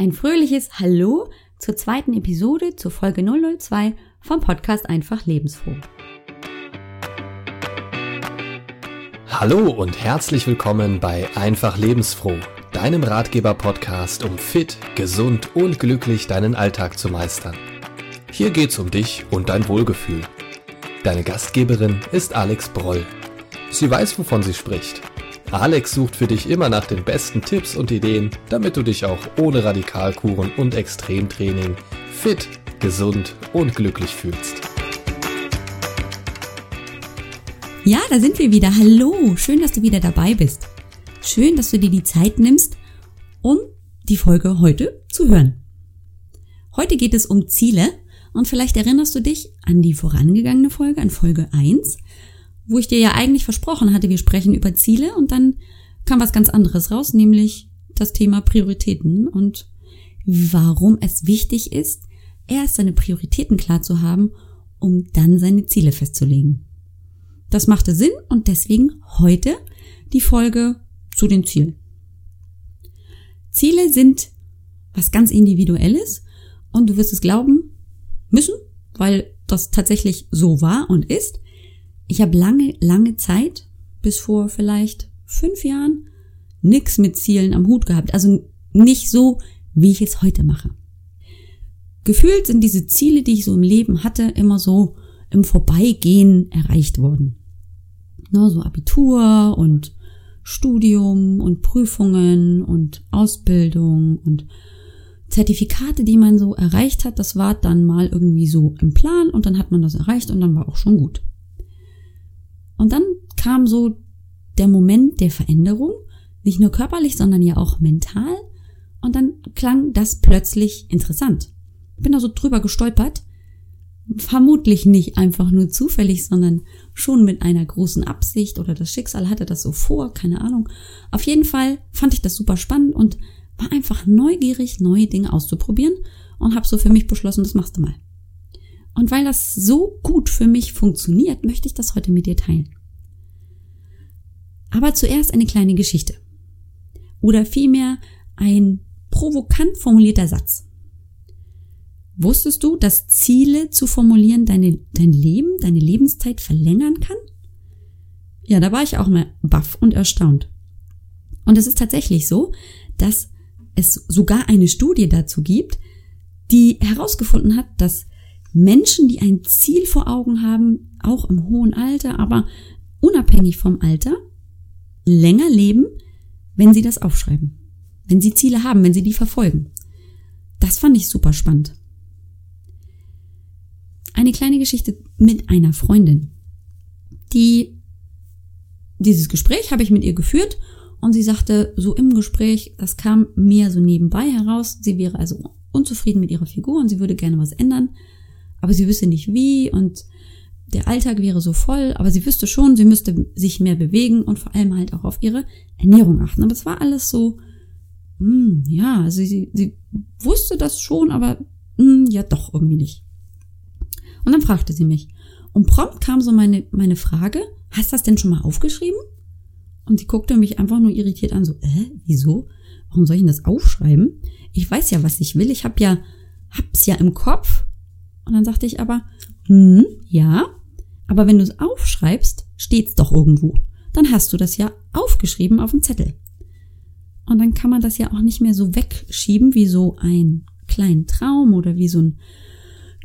Ein fröhliches Hallo zur zweiten Episode, zur Folge 002 vom Podcast Einfach Lebensfroh. Hallo und herzlich willkommen bei Einfach Lebensfroh, deinem Ratgeber-Podcast, um fit, gesund und glücklich deinen Alltag zu meistern. Hier geht's um dich und dein Wohlgefühl. Deine Gastgeberin ist Alex Broll. Sie weiß, wovon sie spricht Alex sucht für dich immer nach den besten Tipps und Ideen, damit du dich auch ohne Radikalkuren und Extremtraining fit, gesund und glücklich fühlst. Ja, da sind wir wieder. Hallo, schön, dass du wieder dabei bist. Schön, dass du dir die Zeit nimmst, um die Folge heute zu hören. Heute geht es um Ziele und vielleicht erinnerst du dich an die vorangegangene Folge, an Folge 1 wo ich dir ja eigentlich versprochen hatte, wir sprechen über Ziele und dann kam was ganz anderes raus, nämlich das Thema Prioritäten und warum es wichtig ist, erst seine Prioritäten klar zu haben, um dann seine Ziele festzulegen. Das machte Sinn und deswegen heute die Folge zu den Zielen. Ziele sind was ganz Individuelles und du wirst es glauben müssen, weil das tatsächlich so war und ist. Ich habe lange, lange Zeit, bis vor vielleicht fünf Jahren, nix mit Zielen am Hut gehabt. Also nicht so, wie ich es heute mache. Gefühlt sind diese Ziele, die ich so im Leben hatte, immer so im Vorbeigehen erreicht worden. Ne, so Abitur und Studium und Prüfungen und Ausbildung und Zertifikate, die man so erreicht hat, das war dann mal irgendwie so im Plan und dann hat man das erreicht und dann war auch schon gut. Und dann kam so der Moment der Veränderung, nicht nur körperlich, sondern ja auch mental. Und dann klang das plötzlich interessant. Bin da so drüber gestolpert. Vermutlich nicht einfach nur zufällig, sondern schon mit einer großen Absicht oder das Schicksal hatte das so vor, keine Ahnung. Auf jeden Fall fand ich das super spannend und war einfach neugierig, neue Dinge auszuprobieren und habe so für mich beschlossen, das machst du mal. Und weil das so gut für mich funktioniert, möchte ich das heute mit dir teilen. Aber zuerst eine kleine Geschichte. Oder vielmehr ein provokant formulierter Satz. Wusstest du, dass Ziele zu formulieren deine, dein Leben, deine Lebenszeit verlängern kann? Ja, da war ich auch mal baff und erstaunt. Und es ist tatsächlich so, dass es sogar eine Studie dazu gibt, die herausgefunden hat, dass Menschen, die ein Ziel vor Augen haben, auch im hohen Alter, aber unabhängig vom Alter, länger leben, wenn sie das aufschreiben. Wenn sie Ziele haben, wenn sie die verfolgen. Das fand ich super spannend. Eine kleine Geschichte mit einer Freundin. Die, dieses Gespräch habe ich mit ihr geführt und sie sagte so im Gespräch, das kam mehr so nebenbei heraus. Sie wäre also unzufrieden mit ihrer Figur und sie würde gerne was ändern aber sie wüsste nicht wie und der Alltag wäre so voll, aber sie wüsste schon, sie müsste sich mehr bewegen und vor allem halt auch auf ihre Ernährung achten. Aber es war alles so, hm, ja, also sie, sie wusste das schon, aber hm, ja doch irgendwie nicht. Und dann fragte sie mich. Und prompt kam so meine, meine Frage, hast du das denn schon mal aufgeschrieben? Und sie guckte mich einfach nur irritiert an, so, äh, wieso? Warum soll ich denn das aufschreiben? Ich weiß ja, was ich will. Ich hab ja, hab's ja im Kopf. Und dann sagte ich aber, hm, ja, aber wenn du es aufschreibst, steht's doch irgendwo. Dann hast du das ja aufgeschrieben auf dem Zettel. Und dann kann man das ja auch nicht mehr so wegschieben wie so ein kleinen Traum oder wie so ein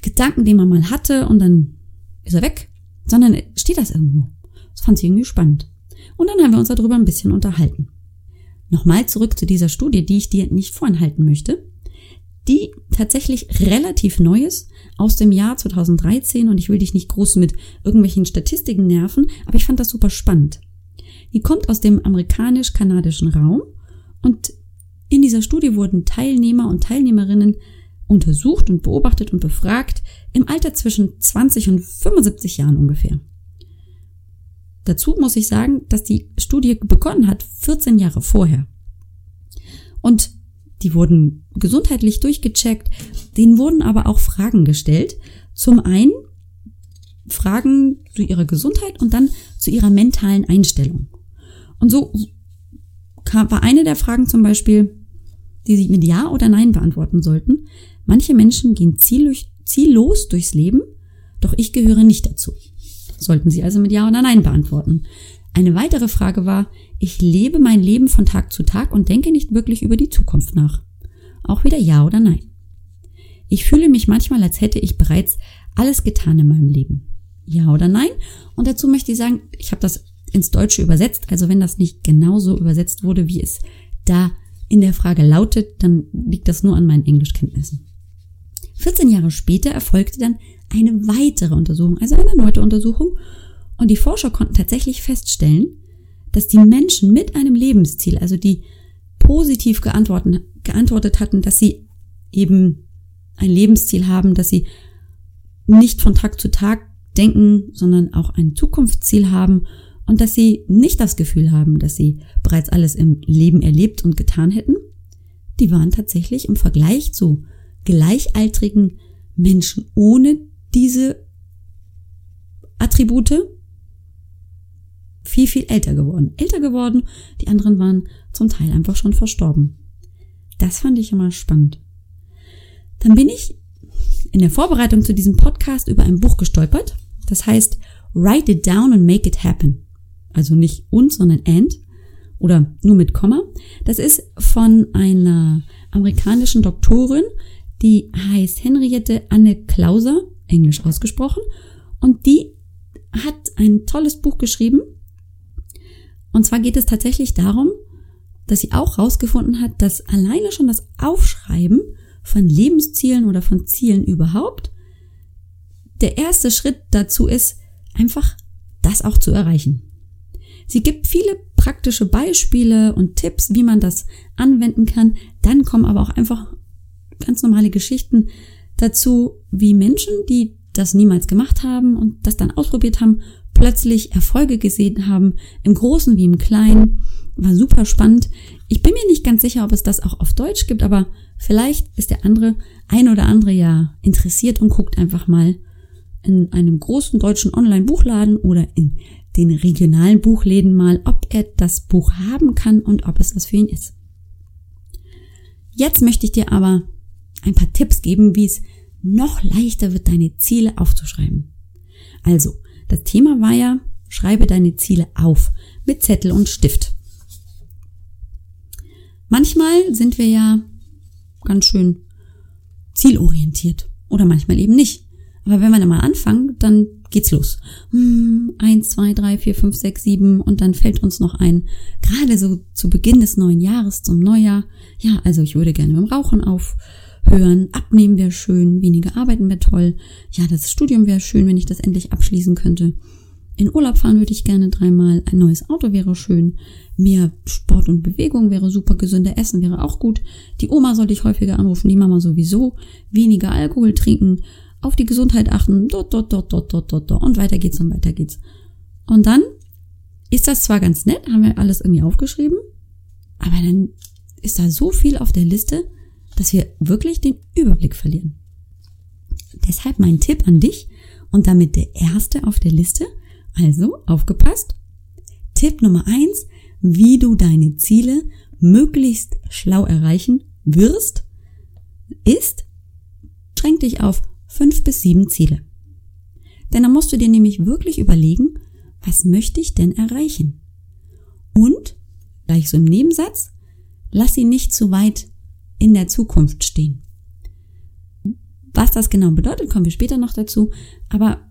Gedanken, den man mal hatte und dann ist er weg, sondern steht das irgendwo. Das fand sie irgendwie spannend. Und dann haben wir uns darüber ein bisschen unterhalten. Nochmal zurück zu dieser Studie, die ich dir nicht vorenthalten möchte die tatsächlich relativ neu ist, aus dem Jahr 2013 und ich will dich nicht groß mit irgendwelchen Statistiken nerven, aber ich fand das super spannend. Die kommt aus dem amerikanisch-kanadischen Raum und in dieser Studie wurden Teilnehmer und Teilnehmerinnen untersucht und beobachtet und befragt im Alter zwischen 20 und 75 Jahren ungefähr. Dazu muss ich sagen, dass die Studie begonnen hat 14 Jahre vorher. Und die wurden gesundheitlich durchgecheckt, denen wurden aber auch Fragen gestellt. Zum einen Fragen zu ihrer Gesundheit und dann zu ihrer mentalen Einstellung. Und so kam, war eine der Fragen zum Beispiel, die sie mit Ja oder Nein beantworten sollten. Manche Menschen gehen ziellos durchs Leben, doch ich gehöre nicht dazu. Sollten sie also mit Ja oder Nein beantworten. Eine weitere Frage war, ich lebe mein Leben von Tag zu Tag und denke nicht wirklich über die Zukunft nach. Auch wieder Ja oder Nein. Ich fühle mich manchmal, als hätte ich bereits alles getan in meinem Leben. Ja oder nein? Und dazu möchte ich sagen, ich habe das ins Deutsche übersetzt, also wenn das nicht genauso übersetzt wurde, wie es da in der Frage lautet, dann liegt das nur an meinen Englischkenntnissen. 14 Jahre später erfolgte dann eine weitere Untersuchung, also eine erneute Untersuchung, und die Forscher konnten tatsächlich feststellen, dass die Menschen mit einem Lebensziel, also die positiv geantwortet, hatten, dass sie eben ein Lebensziel haben, dass sie nicht von Tag zu Tag denken, sondern auch ein Zukunftsziel haben und dass sie nicht das Gefühl haben, dass sie bereits alles im Leben erlebt und getan hätten, die waren tatsächlich im Vergleich zu gleichaltrigen Menschen ohne diese Attribute viel, viel älter geworden. Älter geworden, die anderen waren zum Teil einfach schon verstorben. Das fand ich immer spannend. Dann bin ich in der Vorbereitung zu diesem Podcast über ein Buch gestolpert. Das heißt Write it down and make it happen. Also nicht und, sondern and oder nur mit Komma. Das ist von einer amerikanischen Doktorin, die heißt Henriette Anne Klauser, englisch ausgesprochen, und die hat ein tolles Buch geschrieben. Und zwar geht es tatsächlich darum, dass sie auch herausgefunden hat, dass alleine schon das Aufschreiben von Lebenszielen oder von Zielen überhaupt, der erste Schritt dazu ist, einfach das auch zu erreichen. Sie gibt viele praktische Beispiele und Tipps, wie man das anwenden kann. Dann kommen aber auch einfach ganz normale Geschichten dazu, wie Menschen, die das niemals gemacht haben und das dann ausprobiert haben, plötzlich Erfolge gesehen haben, im Großen wie im Kleinen. War super spannend. Ich bin mir nicht ganz sicher, ob es das auch auf Deutsch gibt, aber Vielleicht ist der andere, ein oder andere ja interessiert und guckt einfach mal in einem großen deutschen Online-Buchladen oder in den regionalen Buchläden mal, ob er das Buch haben kann und ob es was für ihn ist. Jetzt möchte ich dir aber ein paar Tipps geben, wie es noch leichter wird, deine Ziele aufzuschreiben. Also, das Thema war ja, schreibe deine Ziele auf mit Zettel und Stift. Manchmal sind wir ja ganz schön zielorientiert. Oder manchmal eben nicht. Aber wenn wir dann mal anfangen, dann geht's los. Hm, eins, zwei, drei, vier, fünf, sechs, sieben und dann fällt uns noch ein, gerade so zu Beginn des neuen Jahres, zum Neujahr, ja, also ich würde gerne mit dem Rauchen aufhören, abnehmen wäre schön, weniger arbeiten wäre toll, ja, das Studium wäre schön, wenn ich das endlich abschließen könnte. In Urlaub fahren würde ich gerne dreimal. Ein neues Auto wäre schön. Mehr Sport und Bewegung wäre super. Gesünder Essen wäre auch gut. Die Oma sollte ich häufiger anrufen. Die Mama sowieso. Weniger Alkohol trinken. Auf die Gesundheit achten. Dort, dort, dort, dort, dort, dort, dort. Und weiter geht's und weiter geht's. Und dann ist das zwar ganz nett, haben wir alles irgendwie aufgeschrieben. Aber dann ist da so viel auf der Liste, dass wir wirklich den Überblick verlieren. Deshalb mein Tipp an dich und damit der erste auf der Liste – also, aufgepasst. Tipp Nummer eins, wie du deine Ziele möglichst schlau erreichen wirst, ist, schränk dich auf fünf bis sieben Ziele. Denn dann musst du dir nämlich wirklich überlegen, was möchte ich denn erreichen? Und, gleich so im Nebensatz, lass sie nicht zu weit in der Zukunft stehen. Was das genau bedeutet, kommen wir später noch dazu, aber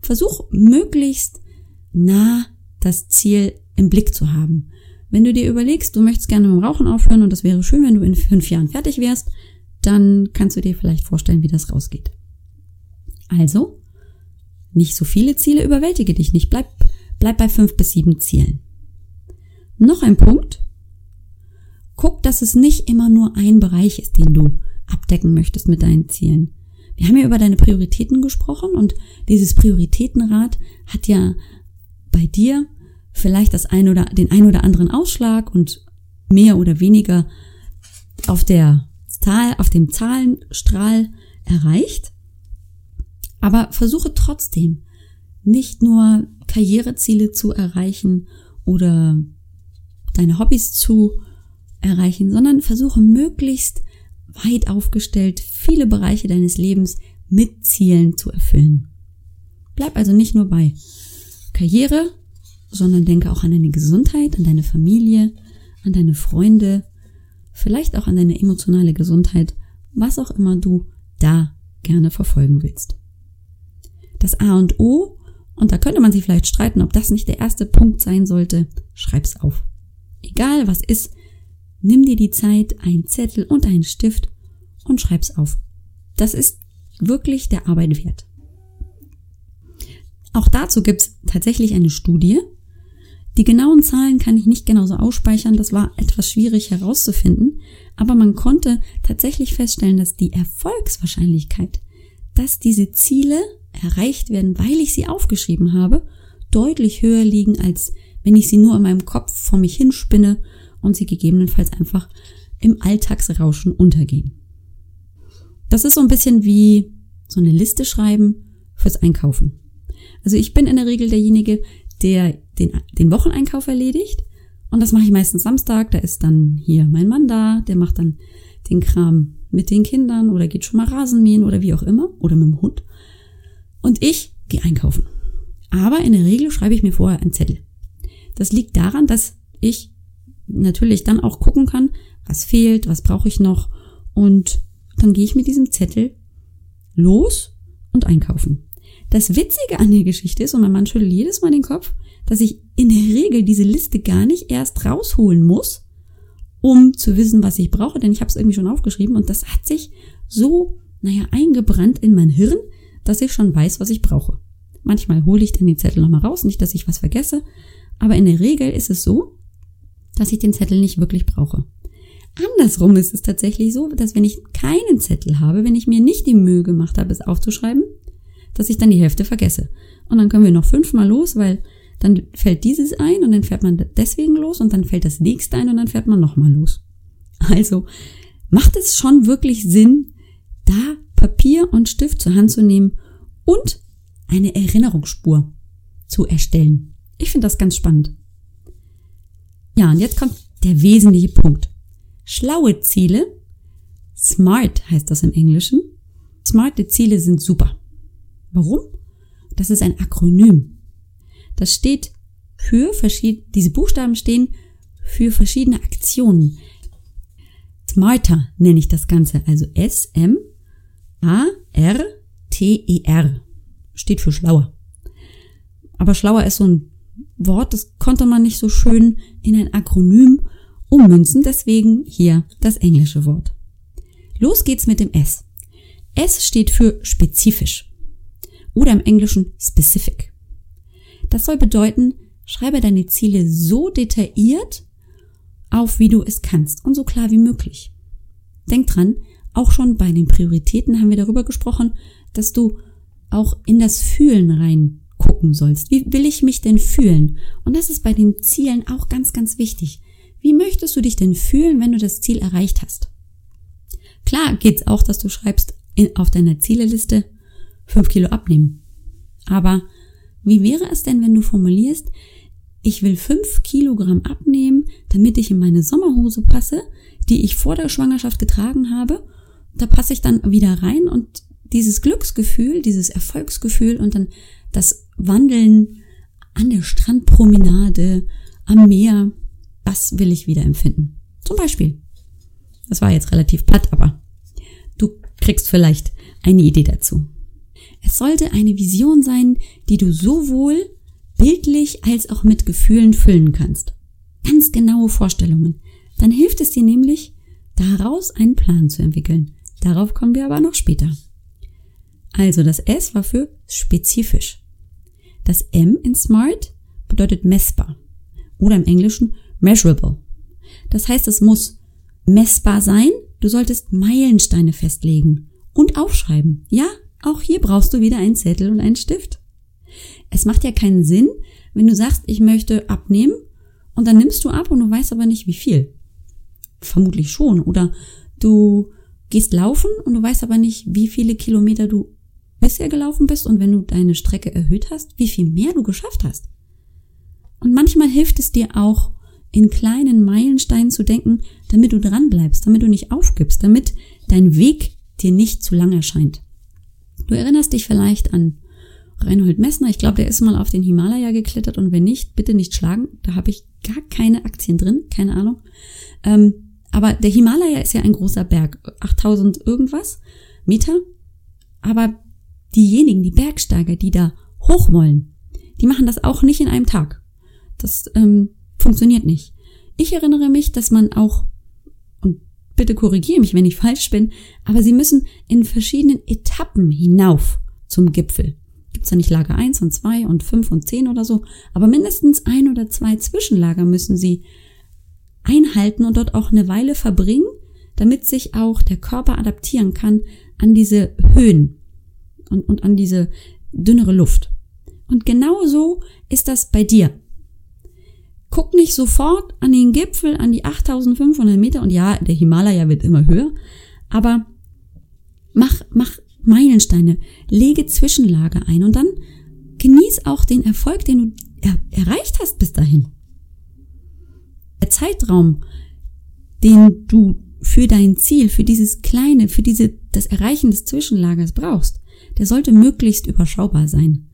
versuch möglichst nah das Ziel im Blick zu haben. Wenn du dir überlegst, du möchtest gerne mit dem Rauchen aufhören und das wäre schön, wenn du in fünf Jahren fertig wärst, dann kannst du dir vielleicht vorstellen, wie das rausgeht. Also, nicht so viele Ziele, überwältige dich nicht. Bleib, bleib bei fünf bis sieben Zielen. Noch ein Punkt. Guck, dass es nicht immer nur ein Bereich ist, den du abdecken möchtest mit deinen Zielen. Wir haben ja über deine Prioritäten gesprochen und dieses Prioritätenrad hat ja bei dir vielleicht das ein oder, den ein oder anderen Ausschlag und mehr oder weniger auf der Zahl, auf dem Zahlenstrahl erreicht. Aber versuche trotzdem nicht nur Karriereziele zu erreichen oder deine Hobbys zu erreichen, sondern versuche möglichst weit aufgestellt viele Bereiche deines Lebens mit Zielen zu erfüllen. Bleib also nicht nur bei Karriere, sondern denke auch an deine Gesundheit, an deine Familie, an deine Freunde, vielleicht auch an deine emotionale Gesundheit, was auch immer du da gerne verfolgen willst. Das A und O, und da könnte man sich vielleicht streiten, ob das nicht der erste Punkt sein sollte, schreib's auf. Egal was ist, nimm dir die Zeit, einen Zettel und einen Stift und schreib's auf. Das ist wirklich der Arbeit wert. Auch dazu gibt's tatsächlich eine Studie. Die genauen Zahlen kann ich nicht genauso ausspeichern, das war etwas schwierig herauszufinden, aber man konnte tatsächlich feststellen, dass die Erfolgswahrscheinlichkeit, dass diese Ziele erreicht werden, weil ich sie aufgeschrieben habe, deutlich höher liegen, als wenn ich sie nur in meinem Kopf vor mich hinspinne und sie gegebenenfalls einfach im Alltagsrauschen untergehen. Das ist so ein bisschen wie so eine Liste schreiben fürs Einkaufen. Also ich bin in der Regel derjenige, der den, den Wocheneinkauf erledigt. Und das mache ich meistens Samstag. Da ist dann hier mein Mann da, der macht dann den Kram mit den Kindern oder geht schon mal Rasenmähen oder wie auch immer oder mit dem Hund. Und ich gehe einkaufen. Aber in der Regel schreibe ich mir vorher einen Zettel. Das liegt daran, dass ich natürlich dann auch gucken kann, was fehlt, was brauche ich noch und dann gehe ich mit diesem Zettel los und einkaufen. Das Witzige an der Geschichte ist, und mein Mann schüttelt jedes Mal den Kopf, dass ich in der Regel diese Liste gar nicht erst rausholen muss, um zu wissen, was ich brauche, denn ich habe es irgendwie schon aufgeschrieben und das hat sich so, naja, eingebrannt in mein Hirn, dass ich schon weiß, was ich brauche. Manchmal hole ich dann die Zettel nochmal raus, nicht, dass ich was vergesse, aber in der Regel ist es so, dass ich den Zettel nicht wirklich brauche. Andersrum ist es tatsächlich so, dass wenn ich keinen Zettel habe, wenn ich mir nicht die Mühe gemacht habe, es aufzuschreiben, dass ich dann die Hälfte vergesse. Und dann können wir noch fünfmal los, weil dann fällt dieses ein und dann fährt man deswegen los und dann fällt das nächste ein und dann fährt man nochmal los. Also macht es schon wirklich Sinn, da Papier und Stift zur Hand zu nehmen und eine Erinnerungsspur zu erstellen. Ich finde das ganz spannend. Ja, und jetzt kommt der wesentliche Punkt. Schlaue Ziele, smart heißt das im Englischen, smarte Ziele sind super. Warum? Das ist ein Akronym. Das steht für verschiedene, diese Buchstaben stehen für verschiedene Aktionen. Smarter nenne ich das Ganze, also S-M-A-R-T-E-R. Steht für schlauer. Aber schlauer ist so ein Wort, das konnte man nicht so schön in ein Akronym ummünzen, deswegen hier das englische Wort. Los geht's mit dem S. S steht für spezifisch oder im Englischen specific. Das soll bedeuten, schreibe deine Ziele so detailliert auf, wie du es kannst und so klar wie möglich. Denk dran, auch schon bei den Prioritäten haben wir darüber gesprochen, dass du auch in das Fühlen rein gucken sollst. Wie will ich mich denn fühlen? Und das ist bei den Zielen auch ganz, ganz wichtig. Wie möchtest du dich denn fühlen, wenn du das Ziel erreicht hast? Klar geht's auch, dass du schreibst in, auf deiner Zieleliste, fünf Kilo abnehmen. Aber wie wäre es denn, wenn du formulierst, ich will fünf Kilogramm abnehmen, damit ich in meine Sommerhose passe, die ich vor der Schwangerschaft getragen habe. Da passe ich dann wieder rein und dieses Glücksgefühl, dieses Erfolgsgefühl und dann das Wandeln an der Strandpromenade, am Meer, das will ich wieder empfinden. Zum Beispiel. Das war jetzt relativ platt, aber du kriegst vielleicht eine Idee dazu. Es sollte eine Vision sein, die du sowohl bildlich als auch mit Gefühlen füllen kannst. Ganz genaue Vorstellungen. Dann hilft es dir nämlich, daraus einen Plan zu entwickeln. Darauf kommen wir aber noch später. Also das S war für spezifisch. Das M in Smart bedeutet messbar oder im Englischen measurable. Das heißt, es muss messbar sein. Du solltest Meilensteine festlegen und aufschreiben. Ja, auch hier brauchst du wieder einen Zettel und einen Stift. Es macht ja keinen Sinn, wenn du sagst, ich möchte abnehmen und dann nimmst du ab und du weißt aber nicht wie viel. Vermutlich schon. Oder du gehst laufen und du weißt aber nicht, wie viele Kilometer du bisher gelaufen bist und wenn du deine Strecke erhöht hast, wie viel mehr du geschafft hast. Und manchmal hilft es dir auch, in kleinen Meilensteinen zu denken, damit du dran bleibst, damit du nicht aufgibst, damit dein Weg dir nicht zu lang erscheint. Du erinnerst dich vielleicht an Reinhold Messner. Ich glaube, der ist mal auf den Himalaya geklettert und wenn nicht, bitte nicht schlagen. Da habe ich gar keine Aktien drin, keine Ahnung. Ähm, aber der Himalaya ist ja ein großer Berg, 8000 irgendwas Meter. Aber diejenigen, die Bergsteiger, die da hoch wollen, die machen das auch nicht in einem Tag. Das ähm, funktioniert nicht. Ich erinnere mich, dass man auch, und bitte korrigiere mich, wenn ich falsch bin, aber sie müssen in verschiedenen Etappen hinauf zum Gipfel. Gibt's da nicht Lager 1 und 2 und 5 und 10 oder so, aber mindestens ein oder zwei Zwischenlager müssen sie einhalten und dort auch eine Weile verbringen, damit sich auch der Körper adaptieren kann an diese Höhen und, und an diese dünnere Luft. Und genauso ist das bei dir. Guck nicht sofort an den Gipfel, an die 8500 Meter und ja, der Himalaya wird immer höher, aber mach, mach Meilensteine, lege Zwischenlage ein und dann genieß auch den Erfolg, den du er erreicht hast bis dahin. Der Zeitraum, den du für dein Ziel, für dieses kleine, für diese, das Erreichen des Zwischenlagers brauchst, der sollte möglichst überschaubar sein.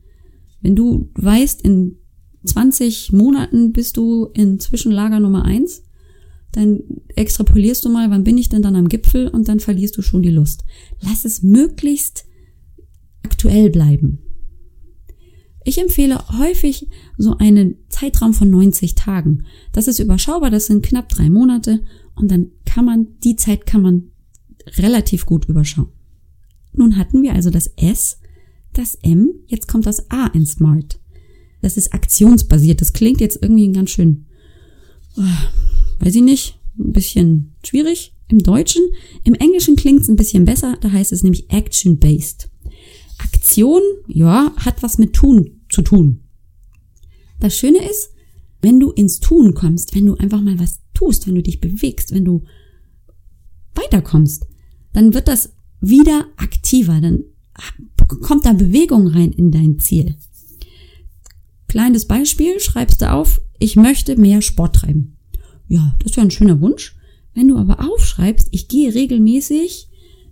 Wenn du weißt, in 20 Monaten bist du in Zwischenlager Nummer eins, dann extrapolierst du mal, wann bin ich denn dann am Gipfel und dann verlierst du schon die Lust. Lass es möglichst aktuell bleiben. Ich empfehle häufig so einen Zeitraum von 90 Tagen. Das ist überschaubar, das sind knapp drei Monate und dann kann man, die Zeit kann man relativ gut überschauen. Nun hatten wir also das S, das M, jetzt kommt das A in Smart. Das ist aktionsbasiert. Das klingt jetzt irgendwie ganz schön, oh, weiß ich nicht, ein bisschen schwierig im Deutschen. Im Englischen klingt es ein bisschen besser. Da heißt es nämlich action-based. Aktion, ja, hat was mit tun zu tun. Das Schöne ist, wenn du ins Tun kommst, wenn du einfach mal was tust, wenn du dich bewegst, wenn du weiterkommst, dann wird das wieder aktiver, dann kommt da Bewegung rein in dein Ziel. Kleines Beispiel, schreibst du auf, ich möchte mehr Sport treiben. Ja, das wäre ein schöner Wunsch. Wenn du aber aufschreibst, ich gehe regelmäßig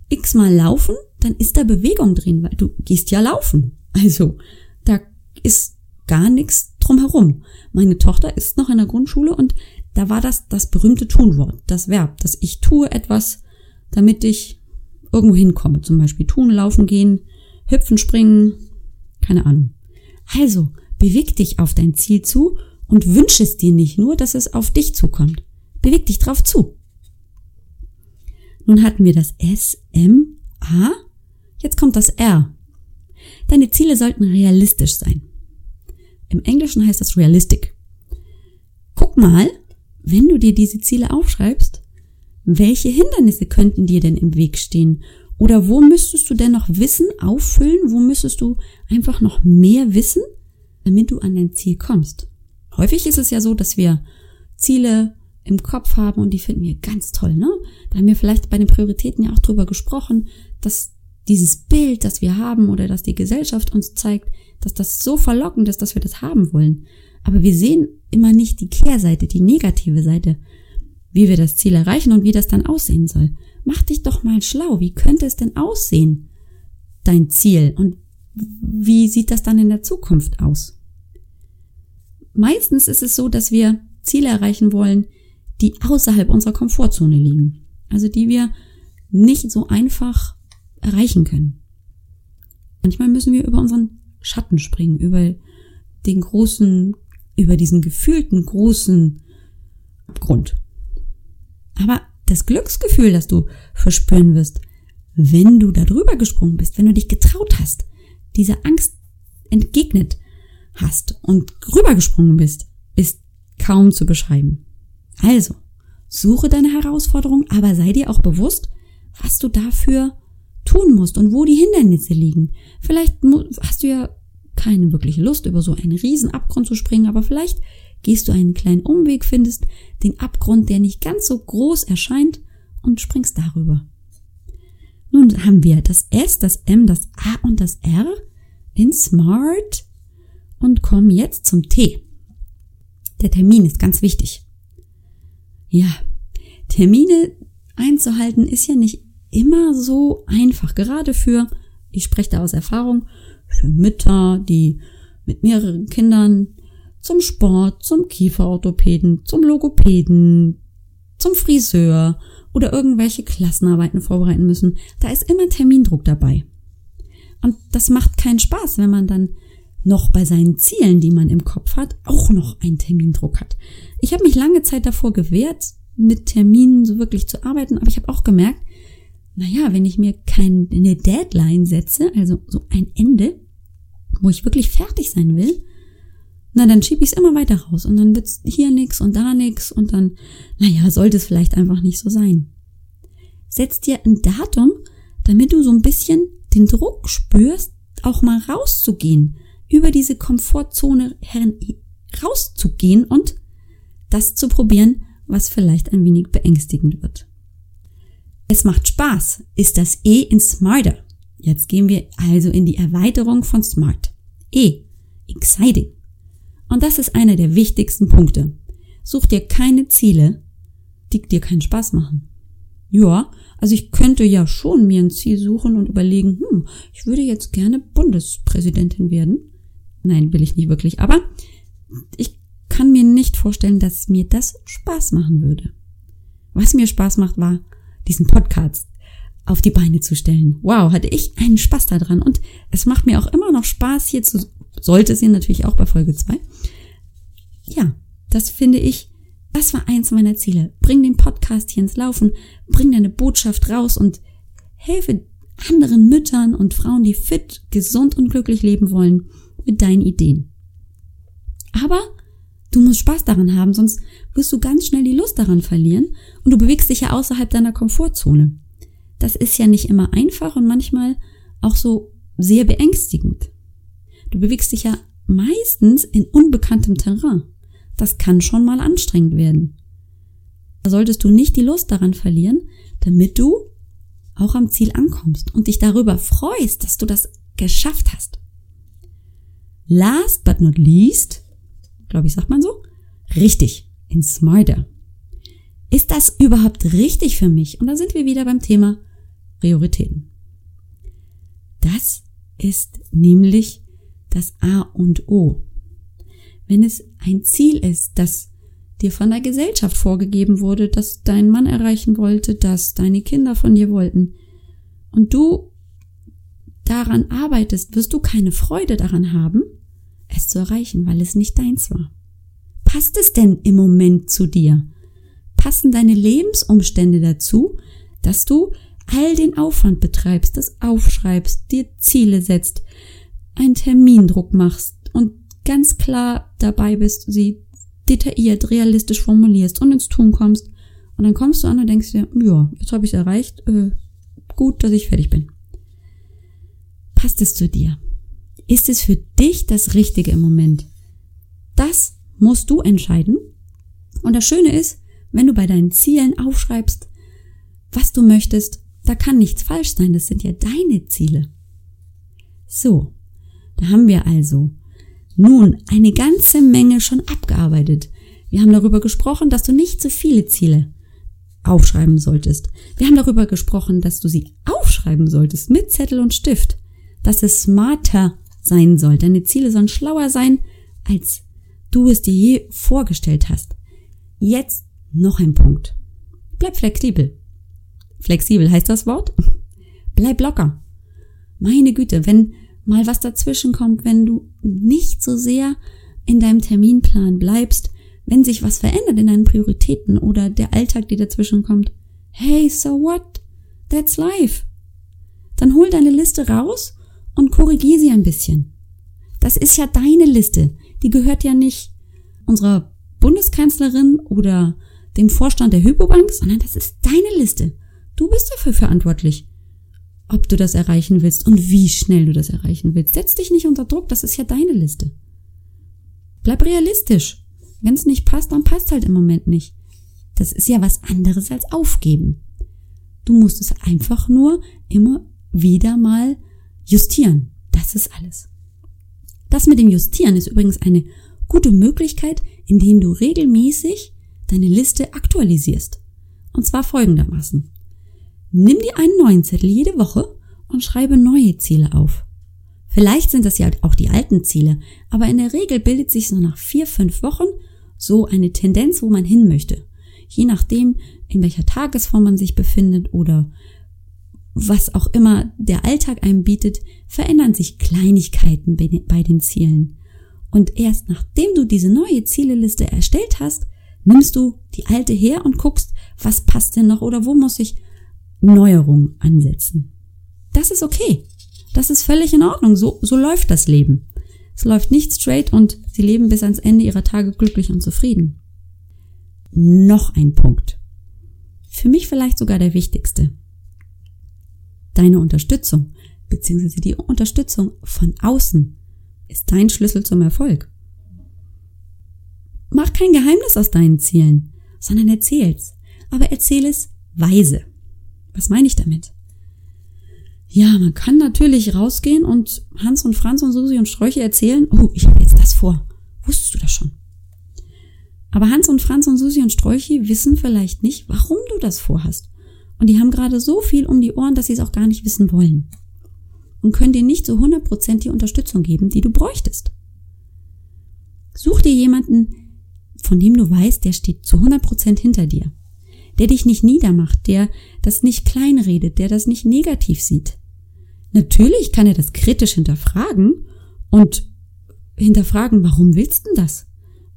x-mal laufen, dann ist da Bewegung drin, weil du gehst ja laufen. Also, da ist gar nichts drumherum. Meine Tochter ist noch in der Grundschule und da war das das berühmte Tunwort, das Verb, dass ich tue etwas, damit ich irgendwo hinkomme. Zum Beispiel tun, laufen gehen, hüpfen, springen, keine Ahnung. Also, beweg dich auf dein Ziel zu und wünsche es dir nicht nur, dass es auf dich zukommt. Beweg dich drauf zu. Nun hatten wir das S, M, A. Jetzt kommt das R. Deine Ziele sollten realistisch sein. Im Englischen heißt das realistic. Guck mal, wenn du dir diese Ziele aufschreibst, welche Hindernisse könnten dir denn im Weg stehen? Oder wo müsstest du denn noch Wissen auffüllen? Wo müsstest du einfach noch mehr wissen, damit du an dein Ziel kommst? Häufig ist es ja so, dass wir Ziele im Kopf haben und die finden wir ganz toll, ne? Da haben wir vielleicht bei den Prioritäten ja auch drüber gesprochen, dass dieses Bild, das wir haben oder das die Gesellschaft uns zeigt, dass das so verlockend ist, dass wir das haben wollen. Aber wir sehen immer nicht die Kehrseite, die negative Seite wie wir das Ziel erreichen und wie das dann aussehen soll. Mach dich doch mal schlau. Wie könnte es denn aussehen? Dein Ziel. Und wie sieht das dann in der Zukunft aus? Meistens ist es so, dass wir Ziele erreichen wollen, die außerhalb unserer Komfortzone liegen. Also die wir nicht so einfach erreichen können. Manchmal müssen wir über unseren Schatten springen, über den großen, über diesen gefühlten großen Abgrund. Aber das Glücksgefühl, das du verspüren wirst, wenn du da drüber gesprungen bist, wenn du dich getraut hast, dieser Angst entgegnet hast und rübergesprungen bist, ist kaum zu beschreiben. Also, suche deine Herausforderung, aber sei dir auch bewusst, was du dafür tun musst und wo die Hindernisse liegen. Vielleicht hast du ja keine wirkliche Lust, über so einen riesen Abgrund zu springen, aber vielleicht gehst du einen kleinen Umweg, findest den Abgrund, der nicht ganz so groß erscheint und springst darüber. Nun haben wir das S, das M, das A und das R in Smart und kommen jetzt zum T. Der Termin ist ganz wichtig. Ja, Termine einzuhalten ist ja nicht immer so einfach, gerade für, ich spreche da aus Erfahrung, für Mütter, die mit mehreren Kindern zum Sport, zum Kieferorthopäden, zum Logopäden, zum Friseur oder irgendwelche Klassenarbeiten vorbereiten müssen. Da ist immer Termindruck dabei. Und das macht keinen Spaß, wenn man dann noch bei seinen Zielen, die man im Kopf hat, auch noch einen Termindruck hat. Ich habe mich lange Zeit davor gewehrt, mit Terminen so wirklich zu arbeiten, aber ich habe auch gemerkt, naja, wenn ich mir keine Deadline setze, also so ein Ende, wo ich wirklich fertig sein will, na, dann schiebe ich es immer weiter raus und dann wird's hier nix und da nix und dann, naja, sollte es vielleicht einfach nicht so sein. Setz dir ein Datum, damit du so ein bisschen den Druck spürst, auch mal rauszugehen, über diese Komfortzone rauszugehen und das zu probieren, was vielleicht ein wenig beängstigend wird. Es macht Spaß, ist das E in Smarter. Jetzt gehen wir also in die Erweiterung von Smart. E. Exciting. Und das ist einer der wichtigsten Punkte. Such dir keine Ziele, die dir keinen Spaß machen. Ja, also ich könnte ja schon mir ein Ziel suchen und überlegen, hm, ich würde jetzt gerne Bundespräsidentin werden. Nein, will ich nicht wirklich, aber ich kann mir nicht vorstellen, dass mir das Spaß machen würde. Was mir Spaß macht, war, diesen Podcast auf die Beine zu stellen. Wow, hatte ich einen Spaß daran und es macht mir auch immer noch Spaß, hier zu, sollte es hier natürlich auch bei Folge 2. Ja, das finde ich, das war eins meiner Ziele. Bring den Podcast hier ins Laufen, bring deine Botschaft raus und helfe anderen Müttern und Frauen, die fit, gesund und glücklich leben wollen, mit deinen Ideen. Aber du musst Spaß daran haben, sonst wirst du ganz schnell die Lust daran verlieren und du bewegst dich ja außerhalb deiner Komfortzone. Das ist ja nicht immer einfach und manchmal auch so sehr beängstigend. Du bewegst dich ja meistens in unbekanntem Terrain. Das kann schon mal anstrengend werden. Da solltest du nicht die Lust daran verlieren, damit du auch am Ziel ankommst und dich darüber freust, dass du das geschafft hast. Last but not least, glaube ich, sagt man so, richtig, in Smarter. Ist das überhaupt richtig für mich? Und da sind wir wieder beim Thema Prioritäten. Das ist nämlich das A und O. Wenn es ein Ziel ist, das dir von der Gesellschaft vorgegeben wurde, dass dein Mann erreichen wollte, dass deine Kinder von dir wollten, und du daran arbeitest, wirst du keine Freude daran haben, es zu erreichen, weil es nicht deins war. Passt es denn im Moment zu dir? Passen deine Lebensumstände dazu, dass du all den Aufwand betreibst, das aufschreibst, dir Ziele setzt, einen Termindruck machst und ganz klar dabei bist, sie detailliert, realistisch formulierst und ins Tun kommst. Und dann kommst du an und denkst dir, ja, jetzt habe ich es erreicht, äh, gut, dass ich fertig bin. Passt es zu dir? Ist es für dich das Richtige im Moment? Das musst du entscheiden. Und das Schöne ist, wenn du bei deinen Zielen aufschreibst, was du möchtest, da kann nichts falsch sein, das sind ja deine Ziele. So, da haben wir also nun eine ganze Menge schon abgearbeitet. Wir haben darüber gesprochen, dass du nicht zu viele Ziele aufschreiben solltest. Wir haben darüber gesprochen, dass du sie aufschreiben solltest mit Zettel und Stift, dass es smarter sein soll. Deine Ziele sollen schlauer sein, als du es dir je vorgestellt hast. Jetzt noch ein Punkt. Bleib flexibel. Flexibel heißt das Wort? Bleib locker. Meine Güte, wenn mal was dazwischen kommt, wenn du nicht so sehr in deinem Terminplan bleibst, wenn sich was verändert in deinen Prioritäten oder der Alltag dir dazwischen kommt. Hey, so what? That's life. Dann hol deine Liste raus und korrigier sie ein bisschen. Das ist ja deine Liste. Die gehört ja nicht unserer Bundeskanzlerin oder dem Vorstand der Hypobank, sondern das ist deine Liste. Du bist dafür verantwortlich ob du das erreichen willst und wie schnell du das erreichen willst. Setz dich nicht unter Druck, das ist ja deine Liste. Bleib realistisch. Wenn es nicht passt, dann passt halt im Moment nicht. Das ist ja was anderes als aufgeben. Du musst es einfach nur immer wieder mal justieren. Das ist alles. Das mit dem Justieren ist übrigens eine gute Möglichkeit, indem du regelmäßig deine Liste aktualisierst. Und zwar folgendermaßen. Nimm dir einen neuen Zettel jede Woche und schreibe neue Ziele auf. Vielleicht sind das ja auch die alten Ziele, aber in der Regel bildet sich so nach vier, fünf Wochen so eine Tendenz, wo man hin möchte. Je nachdem, in welcher Tagesform man sich befindet oder was auch immer der Alltag einem bietet, verändern sich Kleinigkeiten bei den Zielen. Und erst nachdem du diese neue Zieleliste erstellt hast, nimmst du die alte her und guckst, was passt denn noch oder wo muss ich Neuerungen ansetzen. Das ist okay. Das ist völlig in Ordnung. So, so läuft das Leben. Es läuft nicht straight und sie leben bis ans Ende ihrer Tage glücklich und zufrieden. Noch ein Punkt. Für mich vielleicht sogar der wichtigste. Deine Unterstützung, beziehungsweise die Unterstützung von außen, ist dein Schlüssel zum Erfolg. Mach kein Geheimnis aus deinen Zielen, sondern erzähl's. Aber erzähl es weise. Was meine ich damit? Ja, man kann natürlich rausgehen und Hans und Franz und Susi und Sträuche erzählen, oh, ich habe jetzt das vor. Wusstest du das schon? Aber Hans und Franz und Susi und Sträuche wissen vielleicht nicht, warum du das vorhast. Und die haben gerade so viel um die Ohren, dass sie es auch gar nicht wissen wollen. Und können dir nicht so 100% die Unterstützung geben, die du bräuchtest. Such dir jemanden, von dem du weißt, der steht zu 100% hinter dir der dich nicht niedermacht, der das nicht kleinredet, der das nicht negativ sieht. Natürlich kann er das kritisch hinterfragen und hinterfragen, warum willst du das?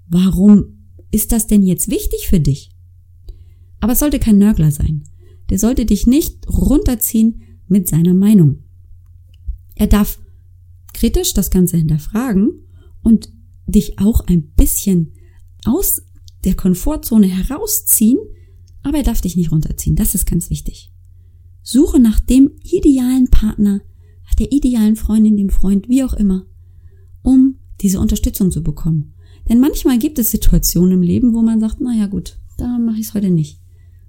Warum ist das denn jetzt wichtig für dich? Aber es sollte kein Nörgler sein. Der sollte dich nicht runterziehen mit seiner Meinung. Er darf kritisch das Ganze hinterfragen und dich auch ein bisschen aus der Komfortzone herausziehen, aber er darf dich nicht runterziehen. Das ist ganz wichtig. Suche nach dem idealen Partner, nach der idealen Freundin, dem Freund, wie auch immer, um diese Unterstützung zu bekommen. Denn manchmal gibt es Situationen im Leben, wo man sagt, na ja gut, da mache ich es heute nicht.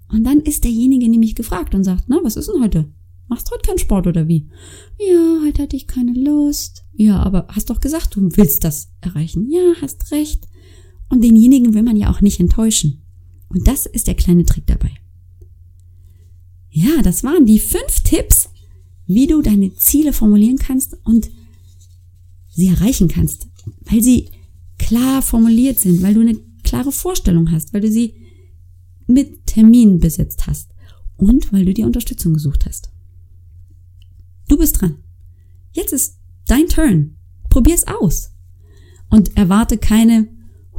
Und dann ist derjenige nämlich gefragt und sagt, na, was ist denn heute? Machst du heute keinen Sport oder wie? Ja, heute hatte ich keine Lust. Ja, aber hast doch gesagt, du willst das erreichen. Ja, hast recht. Und denjenigen will man ja auch nicht enttäuschen. Und das ist der kleine Trick dabei. Ja, das waren die fünf Tipps, wie du deine Ziele formulieren kannst und sie erreichen kannst, weil sie klar formuliert sind, weil du eine klare Vorstellung hast, weil du sie mit Terminen besetzt hast und weil du die Unterstützung gesucht hast. Du bist dran. Jetzt ist dein Turn. Probier's aus. Und erwarte keine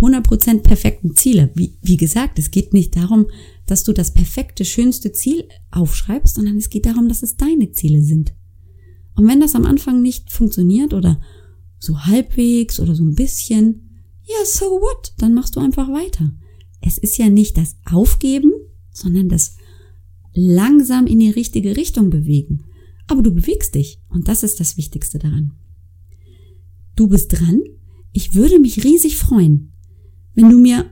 100% perfekten Ziele. Wie, wie gesagt, es geht nicht darum, dass du das perfekte, schönste Ziel aufschreibst, sondern es geht darum, dass es deine Ziele sind. Und wenn das am Anfang nicht funktioniert oder so halbwegs oder so ein bisschen, ja, so what? Dann machst du einfach weiter. Es ist ja nicht das Aufgeben, sondern das langsam in die richtige Richtung bewegen. Aber du bewegst dich und das ist das Wichtigste daran. Du bist dran. Ich würde mich riesig freuen, wenn du mir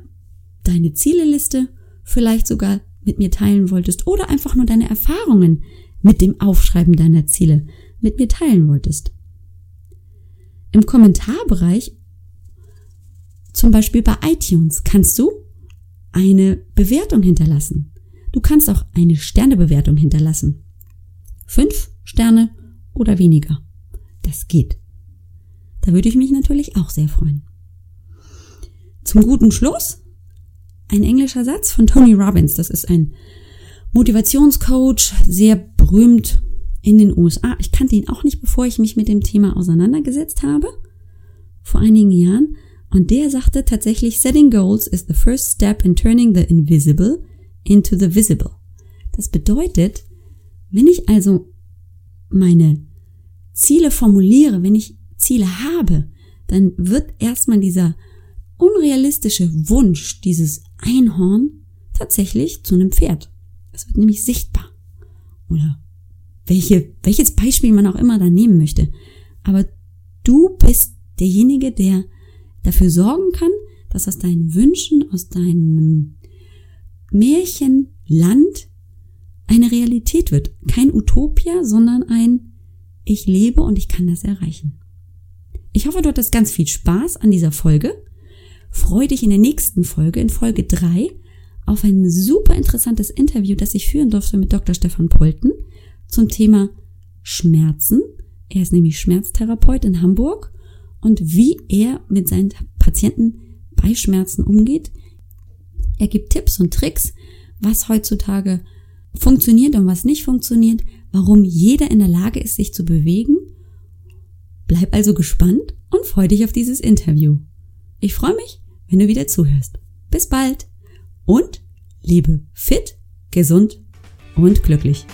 deine Zieleliste vielleicht sogar mit mir teilen wolltest oder einfach nur deine Erfahrungen mit dem Aufschreiben deiner Ziele mit mir teilen wolltest. Im Kommentarbereich, zum Beispiel bei iTunes, kannst du eine Bewertung hinterlassen. Du kannst auch eine Sternebewertung hinterlassen. Fünf Sterne oder weniger. Das geht. Da würde ich mich natürlich auch sehr freuen. Zum guten Schluss ein englischer Satz von Tony Robbins. Das ist ein Motivationscoach, sehr berühmt in den USA. Ich kannte ihn auch nicht, bevor ich mich mit dem Thema auseinandergesetzt habe, vor einigen Jahren. Und der sagte tatsächlich, Setting Goals is the first step in turning the invisible into the visible. Das bedeutet, wenn ich also meine Ziele formuliere, wenn ich Ziele habe, dann wird erstmal dieser unrealistische Wunsch, dieses Einhorn, tatsächlich zu einem Pferd. Es wird nämlich sichtbar. Oder welche, welches Beispiel man auch immer da nehmen möchte. Aber du bist derjenige, der dafür sorgen kann, dass aus deinen Wünschen, aus deinem Märchenland eine Realität wird. Kein Utopia, sondern ein Ich lebe und ich kann das erreichen. Ich hoffe, du hattest ganz viel Spaß an dieser Folge. Freu dich in der nächsten Folge, in Folge drei auf ein super interessantes Interview, das ich führen durfte mit Dr. Stefan Polten zum Thema Schmerzen. Er ist nämlich Schmerztherapeut in Hamburg und wie er mit seinen Patienten bei Schmerzen umgeht. Er gibt Tipps und Tricks, was heutzutage funktioniert und was nicht funktioniert, warum jeder in der Lage ist, sich zu bewegen. Bleib also gespannt und freu dich auf dieses Interview. Ich freue mich, wenn du wieder zuhörst. Bis bald und lebe fit, gesund und glücklich.